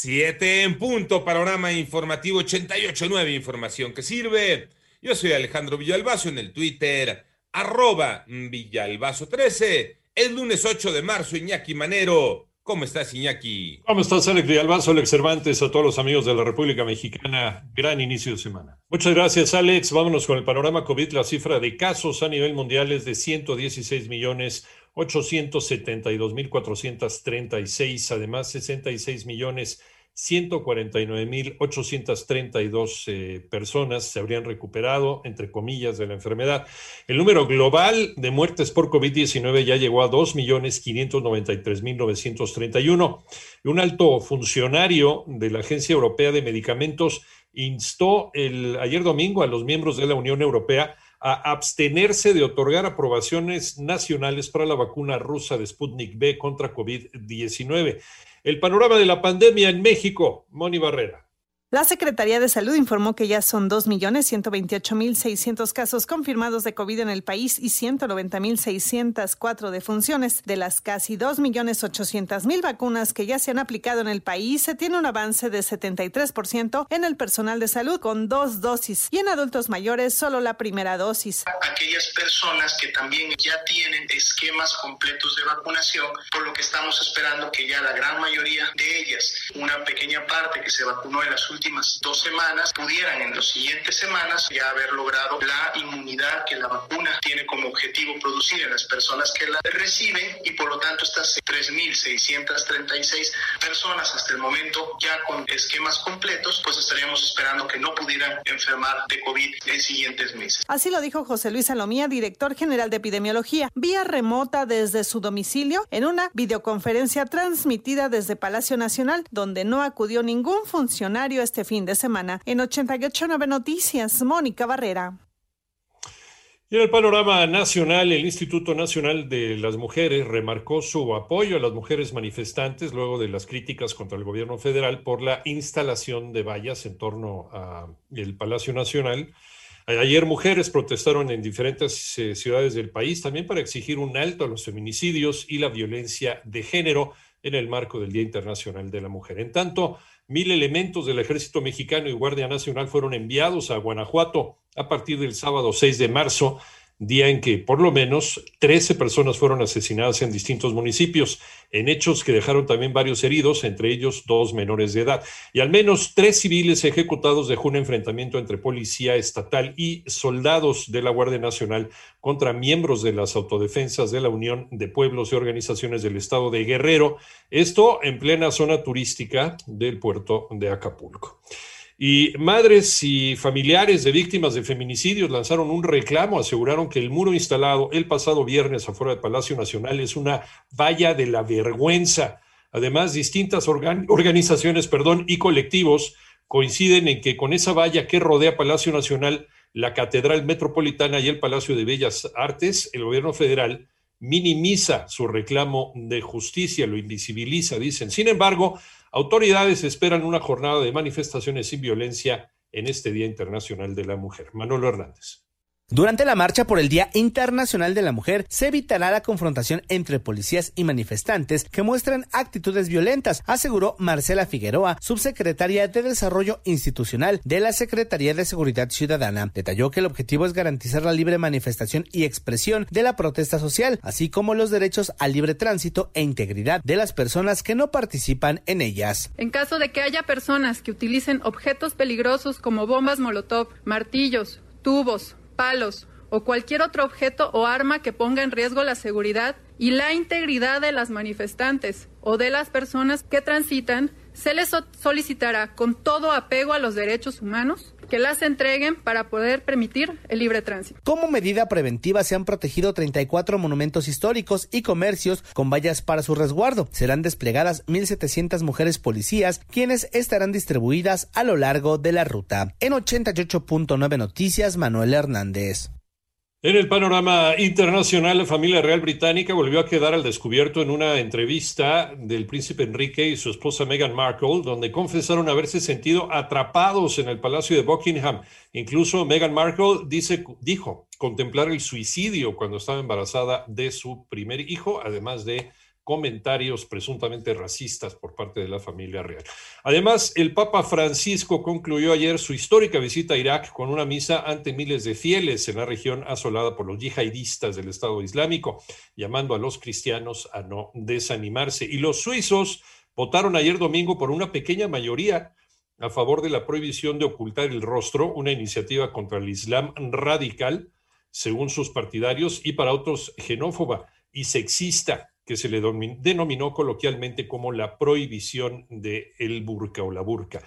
Siete en punto. Panorama informativo 88.9. Información que sirve. Yo soy Alejandro Villalbazo en el Twitter. Arroba Villalbazo13. El lunes 8 de marzo, Iñaki Manero. ¿Cómo estás, Iñaki? ¿Cómo estás, Alex Villalbazo, Alex Cervantes, a todos los amigos de la República Mexicana? Gran inicio de semana. Muchas gracias, Alex. Vámonos con el panorama COVID. La cifra de casos a nivel mundial es de 116 millones 872 mil 436. Además, 66 millones 149.832 eh, personas se habrían recuperado, entre comillas, de la enfermedad. El número global de muertes por COVID-19 ya llegó a 2.593.931. Un alto funcionario de la Agencia Europea de Medicamentos instó el, ayer domingo a los miembros de la Unión Europea a abstenerse de otorgar aprobaciones nacionales para la vacuna rusa de Sputnik B contra COVID-19. El panorama de la pandemia en México, Moni Barrera. La Secretaría de Salud informó que ya son 2.128.600 casos confirmados de COVID en el país y 190.604 defunciones. De las casi 2.800.000 vacunas que ya se han aplicado en el país, se tiene un avance de 73% en el personal de salud con dos dosis y en adultos mayores solo la primera dosis. Aquellas personas que también ya tienen esquemas completos de vacunación, por lo que estamos esperando que ya la gran mayoría de ellas, una pequeña parte que se vacunó en las últimas últimas dos semanas pudieran en las siguientes semanas ya haber logrado la inmunidad que la vacuna tiene como objetivo producir en las personas que la reciben y por lo tanto estas 3.636 personas hasta el momento ya con esquemas completos pues estaríamos esperando que no pudieran enfermar de COVID en siguientes meses. Así lo dijo José Luis Salomía, director general de epidemiología, vía remota desde su domicilio en una videoconferencia transmitida desde Palacio Nacional donde no acudió ningún funcionario este fin de semana. En 889 Noticias, Mónica Barrera. Y en el panorama nacional, el Instituto Nacional de las Mujeres remarcó su apoyo a las mujeres manifestantes luego de las críticas contra el gobierno federal por la instalación de vallas en torno al Palacio Nacional. Ayer mujeres protestaron en diferentes eh, ciudades del país también para exigir un alto a los feminicidios y la violencia de género en el marco del Día Internacional de la Mujer. En tanto, Mil elementos del ejército mexicano y Guardia Nacional fueron enviados a Guanajuato a partir del sábado 6 de marzo día en que por lo menos 13 personas fueron asesinadas en distintos municipios, en hechos que dejaron también varios heridos, entre ellos dos menores de edad, y al menos tres civiles ejecutados dejó un enfrentamiento entre policía estatal y soldados de la Guardia Nacional contra miembros de las autodefensas de la Unión de Pueblos y Organizaciones del Estado de Guerrero, esto en plena zona turística del puerto de Acapulco. Y madres y familiares de víctimas de feminicidios lanzaron un reclamo, aseguraron que el muro instalado el pasado viernes afuera del Palacio Nacional es una valla de la vergüenza. Además, distintas organizaciones perdón, y colectivos coinciden en que con esa valla que rodea Palacio Nacional, la Catedral Metropolitana y el Palacio de Bellas Artes, el gobierno federal minimiza su reclamo de justicia, lo invisibiliza, dicen. Sin embargo, Autoridades esperan una jornada de manifestaciones sin violencia en este Día Internacional de la Mujer. Manolo Hernández. Durante la marcha por el Día Internacional de la Mujer se evitará la confrontación entre policías y manifestantes que muestran actitudes violentas, aseguró Marcela Figueroa, subsecretaria de Desarrollo Institucional de la Secretaría de Seguridad Ciudadana. Detalló que el objetivo es garantizar la libre manifestación y expresión de la protesta social, así como los derechos al libre tránsito e integridad de las personas que no participan en ellas. En caso de que haya personas que utilicen objetos peligrosos como bombas molotov, martillos, tubos, palos o cualquier otro objeto o arma que ponga en riesgo la seguridad y la integridad de las manifestantes o de las personas que transitan, se les solicitará con todo apego a los derechos humanos que las entreguen para poder permitir el libre tránsito. Como medida preventiva se han protegido 34 monumentos históricos y comercios con vallas para su resguardo. Serán desplegadas 1.700 mujeres policías, quienes estarán distribuidas a lo largo de la ruta. En 88.9 Noticias, Manuel Hernández. En el panorama internacional, la familia real británica volvió a quedar al descubierto en una entrevista del príncipe Enrique y su esposa Meghan Markle, donde confesaron haberse sentido atrapados en el Palacio de Buckingham. Incluso Meghan Markle dice, dijo contemplar el suicidio cuando estaba embarazada de su primer hijo, además de comentarios presuntamente racistas por parte de la familia real. Además, el Papa Francisco concluyó ayer su histórica visita a Irak con una misa ante miles de fieles en la región asolada por los yihadistas del Estado Islámico, llamando a los cristianos a no desanimarse. Y los suizos votaron ayer domingo por una pequeña mayoría a favor de la prohibición de ocultar el rostro, una iniciativa contra el Islam radical, según sus partidarios, y para otros xenófoba y sexista que se le denominó coloquialmente como la prohibición del el burka o la burka.